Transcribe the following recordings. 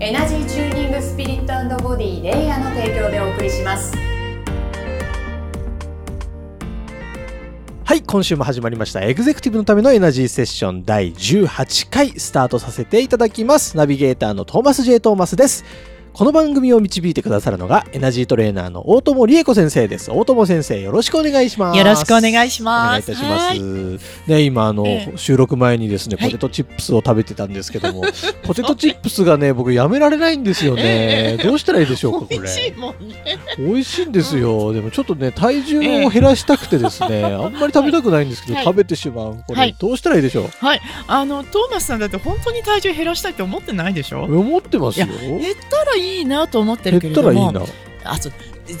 エナジーチューニングスピリットボディレイヤーの提供でお送りしますはい、今週も始まりました。エグゼクティブのためのエナジーセッション第18回スタートさせていただきます。ナビゲーターのトーマス J. トーマスです。この番組を導いてくださるのがエナジートレーナーの大友理恵子先生です。大友先生、よろしくお願いします。よろしくお願いしお願ます。いいたしまはいす。ね、今あの、ええ収録前にですね、はいポテトチップスを食べてたんですけども、ポテトチップスがね、僕やめられないんですよね。ええどうしたらいいでしょうか、これ。美味しいもんね。美味しいんですよ。でもちょっとね、体重を減らしたくてですね、あんまり食べたくないんですけど、はい食べてしまう。これ、はいどうしたらいいでしょう？はい。あの、トーマスさんだって本当に体重減らしたいって思ってないでしょ？思ってますよ。減ったらいいなと思って減るけれども。あそう。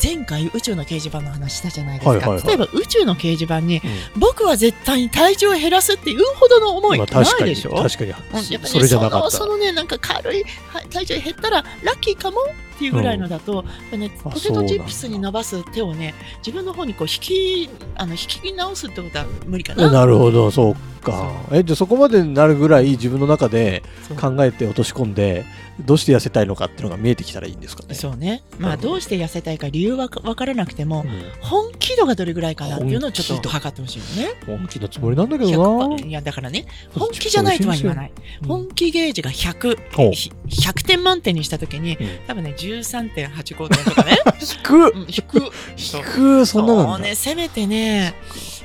前回宇宙の掲示板の話したじゃないですか、例えば宇宙の掲示板に、う僕は絶対に体重を減らすっていうほどの思いなまあ確かに、いでしょ、確かに、うんやっぱりねそれじゃなかった。そのそのねなんか軽い体重減ったらラッキーかもっていうぐらいのだと、ね、あポテトチップスに伸ばす手をね自分の方にこう引きあの引き直すってことは無理かな。なるほど、そうか。え、じゃあそこまでになるぐらい自分の中で考えて落とし込んで、どうして痩せたいのかっていうのが見えてきたらいいんですかね。そうね、まあ、ど。どうして痩せたいか理由は分からなくても、うん。本気度がどれぐらいかなっていうのをちょっと測ってほしいよね。本気のつもりなんだけどな。100%いやだからね本気じゃないとは言わない、うん本気ゲージが100、ほうひ100点満点にしたときに、うん。多分ね13.85点とかね、引くうん、低く引くそんななんだ。そうねせめてね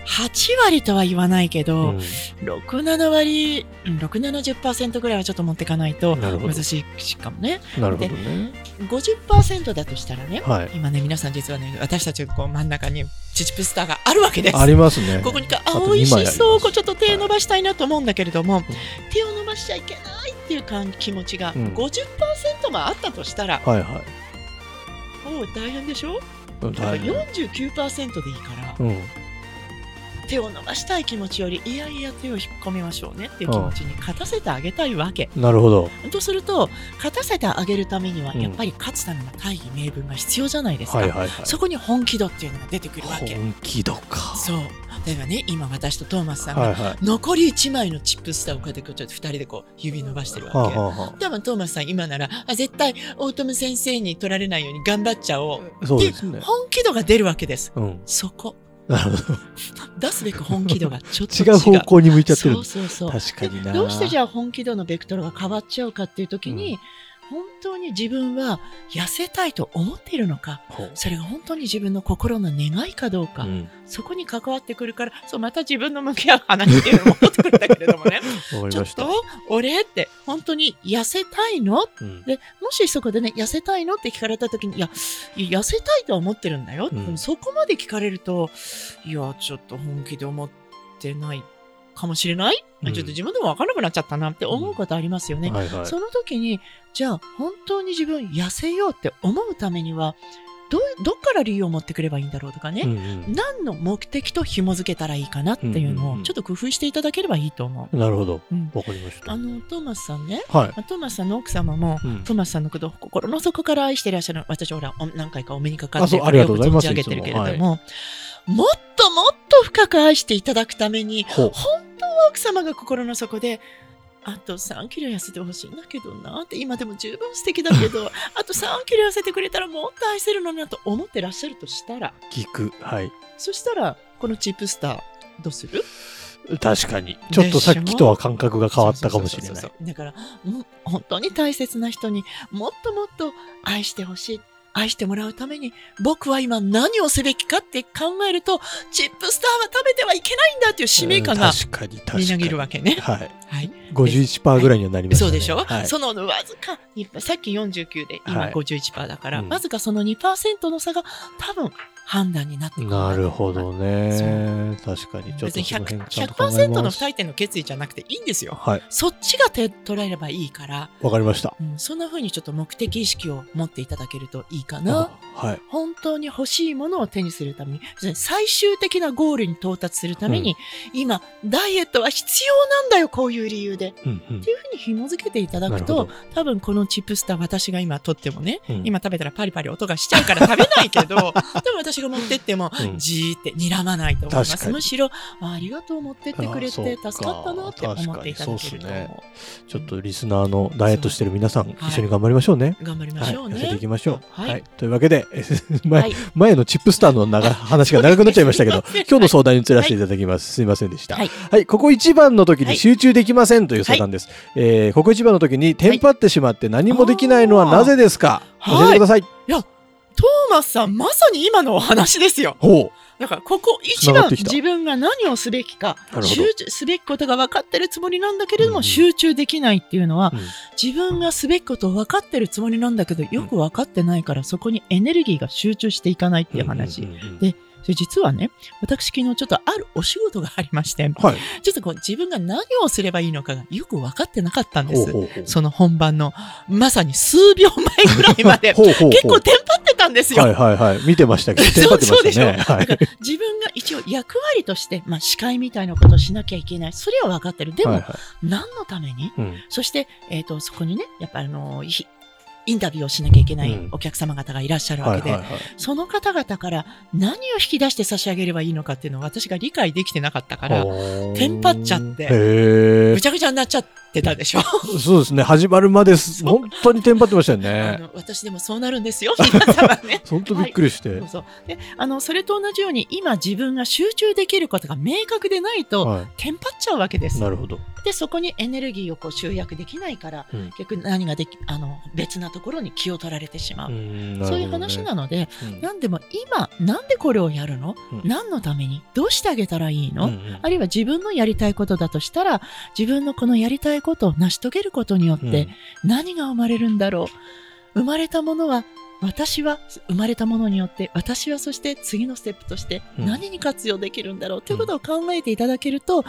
8割とは言わないけど、うん67割うん670%ぐらいはちょっと持っていかないと難しいかもねなるほどね。50%だとしたらね、はい。今ね皆さん実はね私たちこう真ん中にチチプスターがあるわけですありますね。ここにか、とあ、美味二枚ありますしそう、こうちょっと手伸ばしたいなと思うんだけれども、ん手を伸ばしちゃいけないっていう感気持ちがうん50%もあったとしたら、はいはい。もう大変でしょ？うんだから大変49%でいいから、うん。手を伸ばしたい気持ちより、いやいや手を引っ込みましょうねっていう気持ちに勝たせてあげたいわけ。なるほど。とすると、勝たせてあげるためには、うんやっぱり勝つための大義名分が必要じゃないですか。はいはいはい。そこに本気度っていうのが出てくるわけ。本気度か。そう。例えばね、今私とトーマスさんが。残り1枚のチップスターをこうやってこうちょっと2人でこう指伸ばしてるはあわけ。はあは多分トーマスさん今ならあ絶対大友先生に取られないように頑張っちゃおうあ。そうですね。本気度が出るわけですうん。そこなるほど。出すべく本気度がちょっと違違う方向に向いちゃってるそうそうそう確かにな。どうしてじゃあ本気度のベクトルが変わっちゃうかっていう時に、本当に自分は痩せたいと思っているのかそれが本当に自分の心の願いかどうか、うん。そこに関わってくるからそうまた自分の向き合う話っていうのも戻ってくるんだけれどもね。ちょっと俺って本当に痩せたいの？うん。でもしそこでね痩せたいのって聞かれた時にいや痩せたいとは思ってるんだよ、うん。でもそこまで聞かれるといやちょっと本気で思ってないかもしれない、うん。ちょっと自分でも分からなくなっちゃったなって思うことありますよね、はいはい。その時にじゃあ本当に自分痩せようって思うためにはどうどっから理由を持ってくればいいんだろうとかね、うんうん。何の目的と紐付けたらいいかなっていうのうんうんうん。をちょっと工夫していただければいいと思う。なるほど。うん。わかりました。あのトーマスさんね、はい。まあトーマスさんの奥様も、うん。トーマスさんのことを心の底から愛していらっしゃる。私ほらお何回かお目にかかってありがとうございます。上げてるけれども、もっともっと深く愛していただくために。本当は奥様が心の底であと3キロ痩せてほしいんだけどなって今でも十分素敵だけど あと3キロ痩せてくれたらもっと愛せるのになと思ってらっしゃるとしたら聞く。はい。そしたらこのチップスターどうする？確かに。ちょっとさっきとは感覚が変わったかもしれないだから、うん本当に大切な人にもっともっと愛してほしい。愛してもらうために僕は今何をすべきかって考えるとチップスターは食べてはいけないんだっていう使命感が。みなぎるわけね。はい。はい。51%ぐらいにはなりましたね。そうでしょ、はい。そのわずかにさっき49で今はい51%だから、うんわずかその2%の差が多分判断になってくるなるほどね。確かに。ちょっ別にとその 100%, 辺ちゃんと考え100%のます不退転の決意じゃなくていいんですよ。はい。そっちが手捉えればいいから、わかりました。うん、そんな風にちょっと目的意識を持っていただけるといいかな。はい。本当に欲しいものを手にするために、最終的なゴールに到達するために、今、ダイエットは必要なんだよ、こういう理由で。うんうんっていうふうに紐付けていただくと多分このチップスター私が今取ってもね、うん今食べたらパリパリ音がしちゃうから食べないけど、でも私が持ってっても、うんじーって睨まないと思います。むしろ、あありがとう持ってってくれて助かったなって思っていただけるとね思ちょっとリスナーのダイエットしてる皆さん、はい一緒に頑張りましょうね。う。頑張りまはい、しょうね。痩せていきましょう。ははいい。というわけで、え 前、はい前のチップスターの長話が長くなっちゃいましたけど、今日の相談に移らせていただきます。すいませんでした。はいはい、ここ一番の時はいに集中できませんという相談です。えーここ一番の時にテンパってしまって何もできないのはなぜですか、はい教えてください。トーマスさん、まさに今のお話ですよ。ほだから、ここ一番自分が何をすべきか集中すべきことが分かってるつもりなんだけれども、集中できないっていうのは、うん。自分がすべきことを分かってるつもりなんだけど、よく分かってないから、そこにエネルギーが集中していかないっていう話。でそれ実はね、私昨日ちょっとあるお仕事がありまして、はい。ちょっとこう自分が何をすればいいのかがよく分かってなかったんです。ほうほうほう。その本番の、まさに数秒前ぐらいまで、ほうほうほう結構テンパってたんですよ。はいはいはい。見てましたけど、テンパってましたね。はい自分が一応役割として、まあ、司会みたいなことをしなきゃいけない。それは分かってる。でも、はいはい何のために？うんそして、えっ、と、そこにね、やっぱりあの、ひインタビューをしなきゃいけないうんお客様方がいらっしゃるわけで。その方々から何を引き出して差し上げればいいのかっていうのを私が理解できてなかったから、テンパっちゃってへぐちゃぐちゃになっちゃってたでしょ？ーそうですね。始まるまです。本当にテンパってましたよあね。の私でもそうなるんですよ、皆様ね。本当びっくりして。そうそうであのそれと同じように今自分が集中できることが明確でないと、はテンパっちゃうわけですい。。なるほど。でそこにエネルギーをこう集約できないから、うん。逆に何ができあの別なところに気を取られてしまう、んそういう話なので、うん。何でも今なんでこれをやるの、うん。何のために？どうしてあげたらいいの、うんうん。あるいは自分のやりたいことだとしたら自分のこのやりたいことを成し遂げることによって何が生まれるんだろう？生まれたものは私は生まれたものによって私はそして次のステップとしてうん。何に活用できるんだろうということを考えていただけると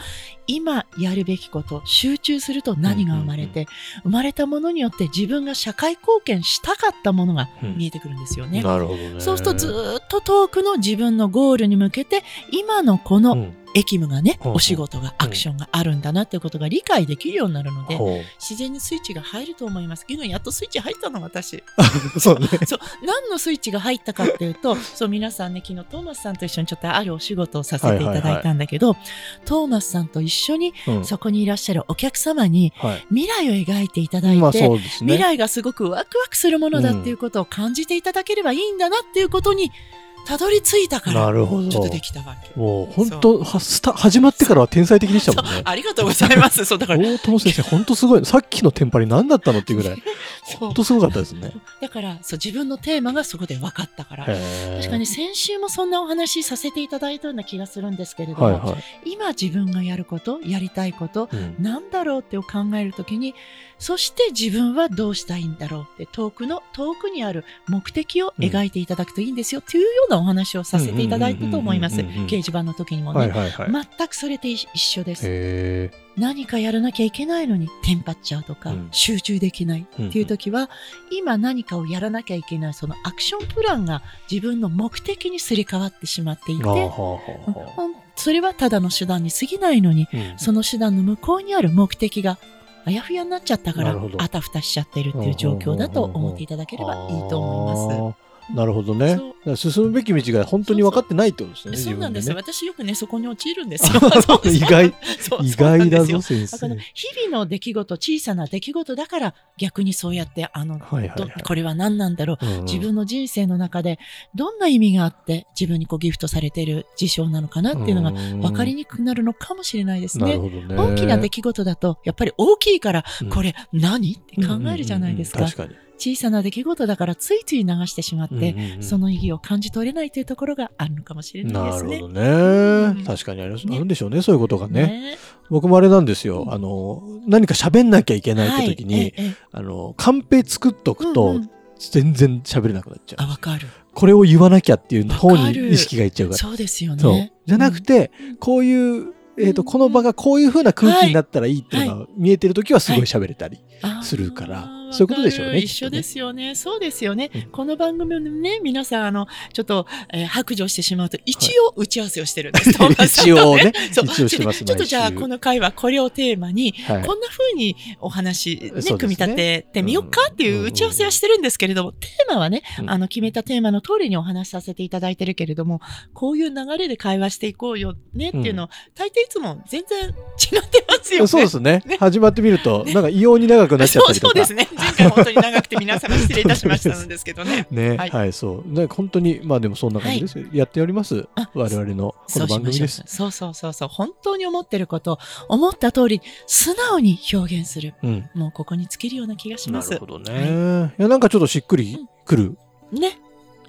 今やるべきこと集中すると何が生まれて生まれたものによって自分が社会貢献したかったものがうん。見えてくるんですよね。なるほどね。そうするとずーっと遠くの自分のゴールに向けて今のこのうん役務がね、お仕事が、アクションがあるんだなっていうことが理解できるようになるので、ほ自然にスイッチが入ると思います。昨日やっとスイッチ入ったの、私。う そうね。そう、何のスイッチが入ったかっていうと、そう、皆さんね、昨日トーマスさんと一緒にちょっとあるお仕事をさせていただいたんだけど、トーマスさんと一緒にうんそこにいらっしゃるお客様にはい。未来を描いていただいて、まあそうですね。未来がすごくワクワクするものだっていうことを感じていただければいいんだなっていうことにたどり着いたから、なるほど。ちょっとできたわけ。もう本当はスタ始まってからは天才的でしたもんね。ありがとうございます。そうだから、大友先生、本当すごい。さっきのテンパリ何だったのっていうぐらい、本当すごかったですね。だからそう自分のテーマがそこで分かったから。へ確かに先週もそんなお話しさせていただいたような気がするんですけれども、はいはい。今自分がやること、やりたいこと、うんなんだろうってを考えるときに、そして自分はどうしたいんだろうって遠くの、遠くにある目的を描いていただくといいんですよ。っていうようなお話をさせていただいたと思います。うんうんうんうんうん。掲示板の時にもね。全くそれで一緒です。へ何かやらなきゃいけないのにテンパっちゃうとか、うん。集中できない。っていう時は、今何かをやらなきゃいけないそのアクションプランが自分の目的にすり替わってしまっていて、それはただの手段に過ぎないのに、あうん。その手段の向こうにある目的があやふやになっちゃったからあたふたしちゃってるっていう状況だと思っていただければいいと思います。す。なるほどね。進むべき道が本当に分かってないってことですね。そうなんです、自分私よくねそこに陥るんですよ。意外、意外だぞ、先生。日々の出来事小さな出来事だから逆にそうやってあの、どはいはいはい。これは何なんだろう、うんうん自分の人生の中でどんな意味があって自分にこうギフトされている事象なのかなっていうのが分かりにくくなるのかもしれないですね。ね。大きな出来事だとやっぱり大きいからうんこれ何？って考えるじゃないですか。うんうんうん確かに。小さな出来事だからついつい流してしまって、うんうんうんその意義を感じ取れないというところがあるのかもしれないですね。なるほどんね。確かにあります。ねんでしょうね、そういうことがね。ね僕もあれなんですよう。んあの、何か喋んなきゃいけないって時に、はいええあの、カンペ作っとくとうんうん、全然喋れなくなっちゃう。あ、わかる。これを言わなきゃっていう方に意識がいっちゃうから。そうですよね。じゃなくて、うんこういう、えー、とうんこの場がこういう風な空気になったらいいっていうのが見えてる時はすごい喋れたり。するからそういうことでしょうね一緒ですよね。そうですよね。うん。この番組のね、皆さん、あの、ちょっと、えー白状してしまうと、一応打ち合わせをしてるんです。トーマスさん一と応ねそう。ちょっとじゃあ、この回はこれをテーマに、はい。こんな風にお話、ね組み立ててみようかっていう打ち合わせはしてるんですけれども、テーマはね、うん。あの、決めたテーマの通りにお話しさせていただいてるけれども、こういう流れで会話していこうよねっていうのを、大抵いつも全然違ってますよね。そうですね。ね。始まってみると、なんか異様に長くなっちゃったりとか。そうですね。本当に長くて皆様失礼いたしましたんですけどね。ね、ははいい、そう。ね、本当に、まあでもそんな感じです。やっておりますあ。我々のこの。番組です。そうそうそうそう。本当に思ってること、思った通り、素直に表現する。うん。もうここに尽きるような気がします。なるほどね。いや、なんかちょっとしっくりくるね。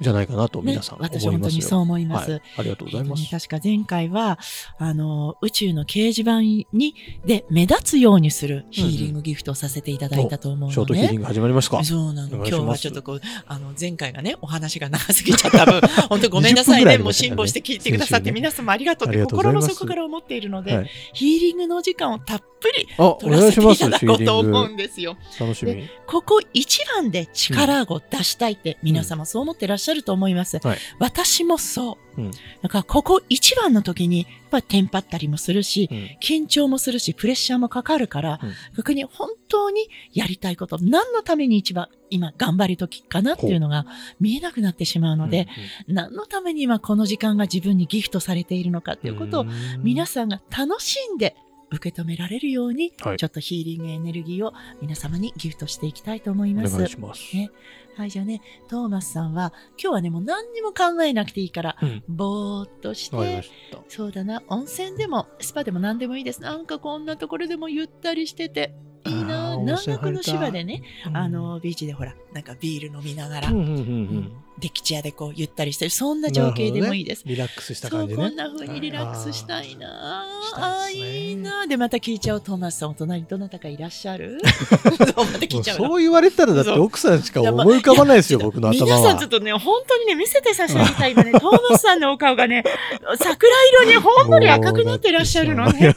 じゃないかなと、ね皆さん思います私よ。本当にそう思います。はい。ありがとうございます。えっとね確か前回は、あの、宇宙の掲示板に、で、目立つようにするヒーリングギフトをさせていただいたと思うのね。ショートヒーリング始まりますか。そうなの。今日はちょっとこう、あの、前回がね、お話が長すぎちゃった分、本当ごめんなさい20分ぐらいあね。もう辛抱して聞いてくださって、皆様ありがとうって心の底から思っているので、はい。ヒーリングの時間をたっぷり取ら願いします。せていただこうと思う。んですよ。楽しみ。ここ一番で力を出したいって皆様そう思ってらっしゃると思います。はい。私もそう。うん。だからここ一番の時に、やっぱりテンパったりもするし、うん。緊張もするし、プレッシャーもかかるから、うん。逆に本当にやりたいこと、何のために一番今頑張る時かなっていうのが見えなくなってしまうので、何のために今この時間が自分にギフトされているのかっていうことを皆さんが楽しんで受け止められるように、はい。ちょっとヒーリングエネルギーを皆様にギフトしていきたいと思います。お願いします。ねはい、じゃあね、トーマスさんは、今日はね、もう何にも考えなくていいから、うん。ぼーっとし、てた。そうだな、温泉でも、スパでも何でもいいです。なんかこんなところでもゆったりしてて、いいな、温南国の芝でね、あの、ビーチでほら、なんかビール飲みながら、うんうんうん。うんデッキチェアでこうゆったりしてる、そんな情景でもいいです。リラックスした感じね。こんな風にリラックスしたいなあいねいいなで、また聞いちゃうトーマスさん、お隣にどなたかいらっしゃる？そうまた聞いちゃうの。そう言われたらだって奥さんしか思い浮かばないですよ、僕の頭は。皆さんちょっとね、本当にね、見せて差し上げたい今ね、トーマスさんのお顔がね、桜色にほんのり赤くなってらっしゃるのね。ね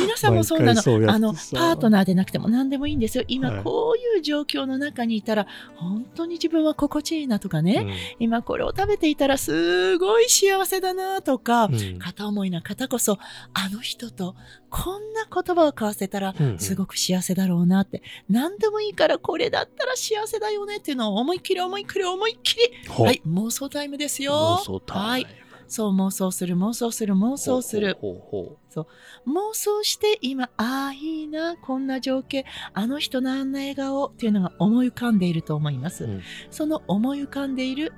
皆さんもそうなの。あの、パートナーでなくても何でもいいんですよ。今はいこういう状況の中にいたら、本当に自分は心地いいなとかね、今これを食べていたらすごい幸せだなとか、うん。うん片思いな方こそ、あの人とこんな言葉を交わせたらうんうん、すごく幸せだろうなって、何でもいいからこれだったら幸せだよねっていうのを思いっきり思いっきり思いっきり、はい、妄想タイムですよ。妄想タイム。はい。そう妄想する妄想する妄想する。ほう妄想して今、ああ、いいな、こんな情景、あの人のあんな笑顔っていうのが思い浮かんでいると思います。うんその思い浮かんでいる、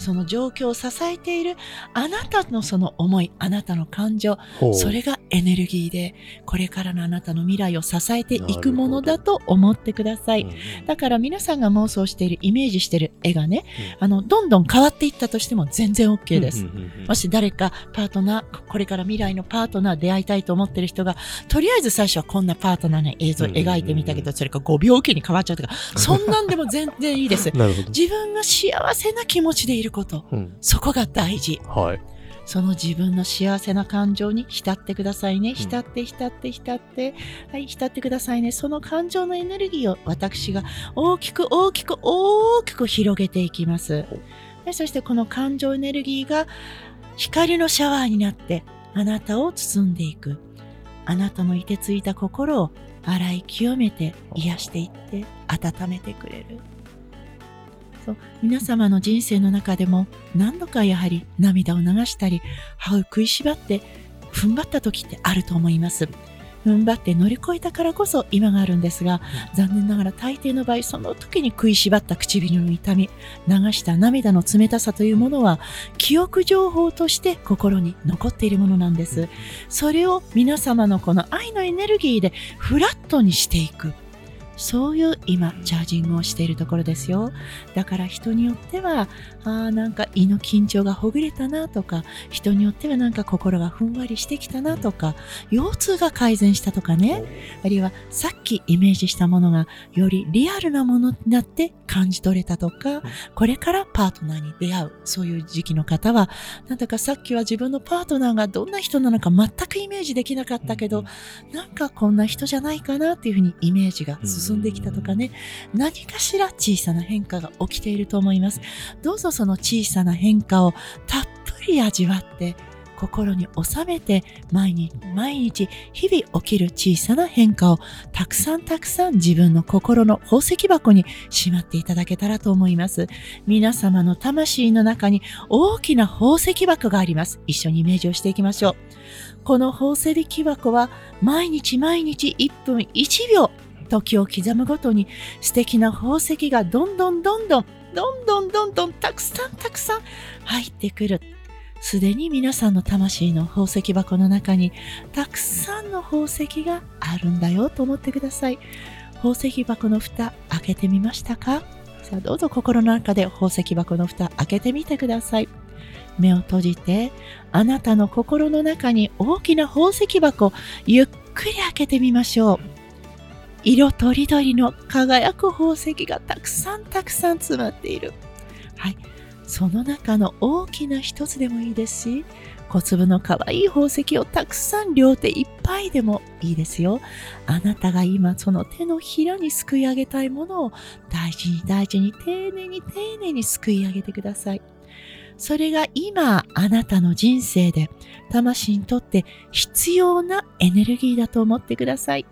その状況を支えている、あなたのその思い、あなたの感情、それがエネルギーで、これからのあなたの未来を支えていくものだと思ってください。うんだから皆さんが妄想している、イメージしている絵がね、あの、どんどん変わっていったとしても全然 OK です。うんうんうんうん。もし誰かパートナー、これから未来のパートナー出会いたいと思ってる人が、とりあえず最初はこんなパートナーの映像を描いてみたけど、それが5秒おきに変わっちゃうとか、そんなんでも全然いいです。自分が幸せな気持ちでいること、うんそこが大事。はい。その自分の幸せな感情に浸ってくださいね。浸って、浸って、浸って。はい、浸ってくださいね。その感情のエネルギーを私が大きく大きく大きく広げていきますほう。でそしてこの感情エネルギーが光のシャワーになってあなたを包んでいく。あなたのいてついた心を洗い清めて癒していって温めてくれる。そう皆様の人生の中でも何度かやはり涙を流したり歯を食いしばって踏ん張った時ってあると思います。踏ん張って乗り越えたからこそ今があるんですが、残念ながら大抵の場合その時に食いしばった唇の痛み流した涙の冷たさというものは記憶情報として心に残っているものなんです。それを皆様のこの愛のエネルギーでフラットにしていくそういう今、チャージングをしているところですよ。だから人によっては、あーなんか胃の緊張がほぐれたなとか、人によってはなんか心がふんわりしてきたなとか、腰痛が改善したとかね、あるいはさっきイメージしたものがよりリアルなものになって感じ取れたとか、これからパートナーに出会う、そういう時期の方は、なんだかさっきは自分のパートナーがどんな人なのか全くイメージできなかったけど、なんかこんな人じゃないかなっていうふうにイメージが進んできたとかね、何かしら小さな変化が起きていると思います。どうぞその小さな変化をたっぷり味わって、心に収めて毎日毎日日々起きる小さな変化をたくさんたくさん自分の心の宝石箱にしまっていただけたらと思います。皆様の魂の中に大きな宝石箱があります。一緒にイメージをしていきましょう。この宝石箱は毎日毎日1分1秒時を刻むごとに素敵な宝石がどんどんどんどんどんどんどんどんたくさんたくさん入ってくる。すでに皆さんの魂の宝石箱の中にたくさんの宝石があるんだよと思ってください。宝石箱の蓋開けてみましたか？さあどうぞ心の中で宝石箱の蓋開けてみてください。目を閉じてあなたの心の中に大きな宝石箱ゆっくり開けてみましょう。色とりどりの輝く宝石がたくさんたくさん詰まっている。はい。その中の大きな一つでもいいですし、小粒の可愛い宝石をたくさん両手いっぱいでもいいですよ。あなたが今その手のひらにすくい上げたいものを大事に大事に丁寧に丁寧にすくい上げてください。それが今あなたの人生で魂にとって必要なエネルギーだと思ってください。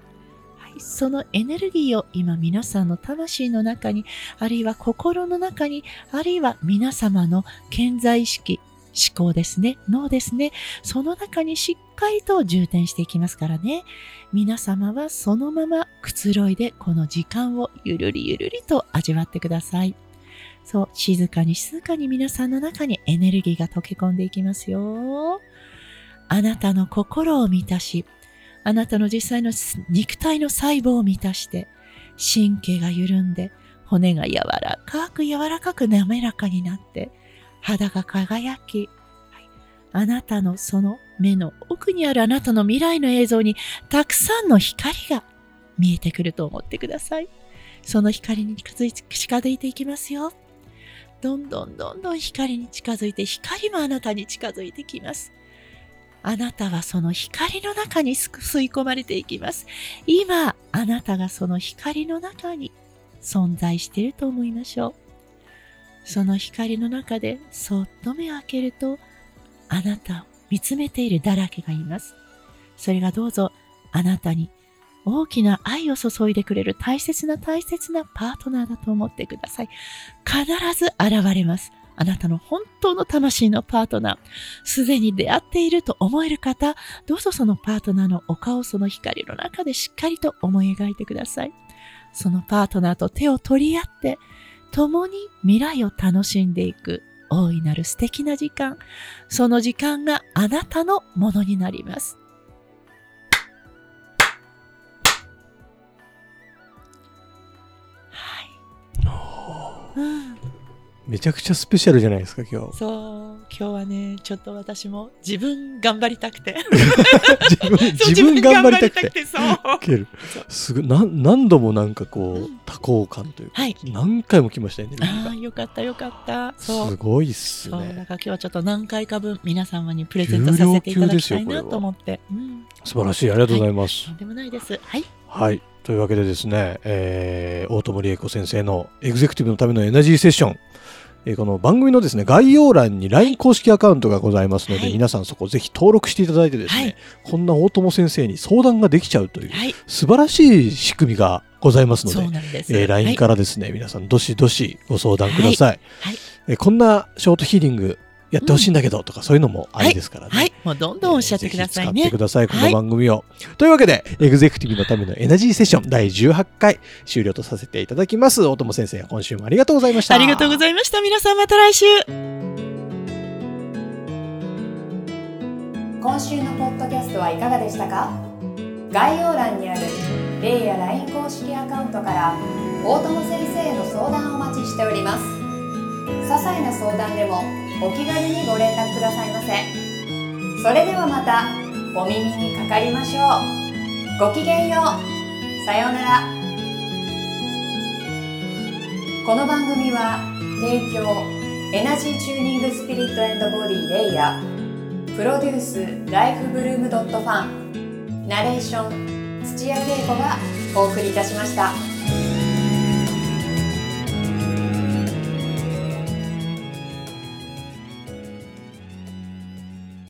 そのエネルギーを今皆さんの魂の中に、あるいは心の中に、あるいは皆様の健在意識、思考ですね、脳ですね、その中にしっかりと充填していきますからね。皆様はそのままくつろいでこの時間をゆるりゆるりと味わってください。そう、静かに静かに皆さんの中にエネルギーが溶け込んでいきますよ。あなたの心を満たし、あなたの実際の肉体の細胞を満たして、神経が緩んで、骨が柔らかく柔らかく滑らかになって、肌が輝き、はいあなたのその目の奥にあるあなたの未来の映像にたくさんの光が見えてくると思ってください。その光に近づい近づいていきますよ。どんどんどんどん光に近づいて、光もあなたに近づいてきます。あなたはその光の中に吸い込まれていきます。今、あなたがその光の中に存在していると思いましょう。その光の中でそっと目を開けると、あなたを見つめているだらけがいます。それがどうぞあなたに大きな愛を注いでくれる大切な大切なパートナーだと思ってください。必ず現れます。あなたの本当の魂のパートナー、すでに出会っていると思える方、どうぞそのパートナーのお顔、その光の中でしっかりと思い描いてください。そのパートナーと手を取り合って、共に未来を楽しんでいく大いなる素敵な時間、その時間があなたのものになります。はい。うんめちゃくちゃスペシャルじゃないですか、今日。そう、今日はね、ちょっと私も自分頑張りたくて。自分、頑張りたくて。そう。けるすごいな何度もなんかこう、うん多幸感というか、はい何回も来ましたよね。ああ、よかったよかった。そう。すごいっすそう、だからね。今日はちょっと何回か分皆様にプレゼントさせていただきたいなはと思って。うん。素晴らしい。ありがとうございます。とんでもないです。はい。はい。というわけでですね、えー、大友理恵子先生のエグゼクティブのためのエナジーセッション、えーこの番組のですね、概要欄に LINE 公式アカウントがございますので、はい皆さんそこぜひ登録していただいてですね、はいこんな大友先生に相談ができちゃうというはい。素晴らしい仕組みがございますので、です。えー LINE から。らですね、皆さんどしどしご相談ください。えーこんなショートヒーリングやってほしいんだけどとか、そういうのもありですからね。はい。もうどんどんおっしゃってくださいね使ってく。ださい、このはい番組を。というわけで、エグゼクティブのためのエナジーセッション第18回終了とさせていただきます。大友先生、今週もありがとうございました。ありがとうございました。皆さんまた来週。今週のポッドキャストはいかがでしたか？概要欄にあるレイや LINE 公式アカウントから大友先生への相談をお待ちしております些細な相談でもお気軽にご連絡くださいませ。それではまたお耳にかかりましょう。ごきげんよう。さようなら。この番組は提供エナジーチューニングスピリットボディレイヤー。プロデュースライフブルームドットファン。ナレーション土屋恵子がお送りいたしました。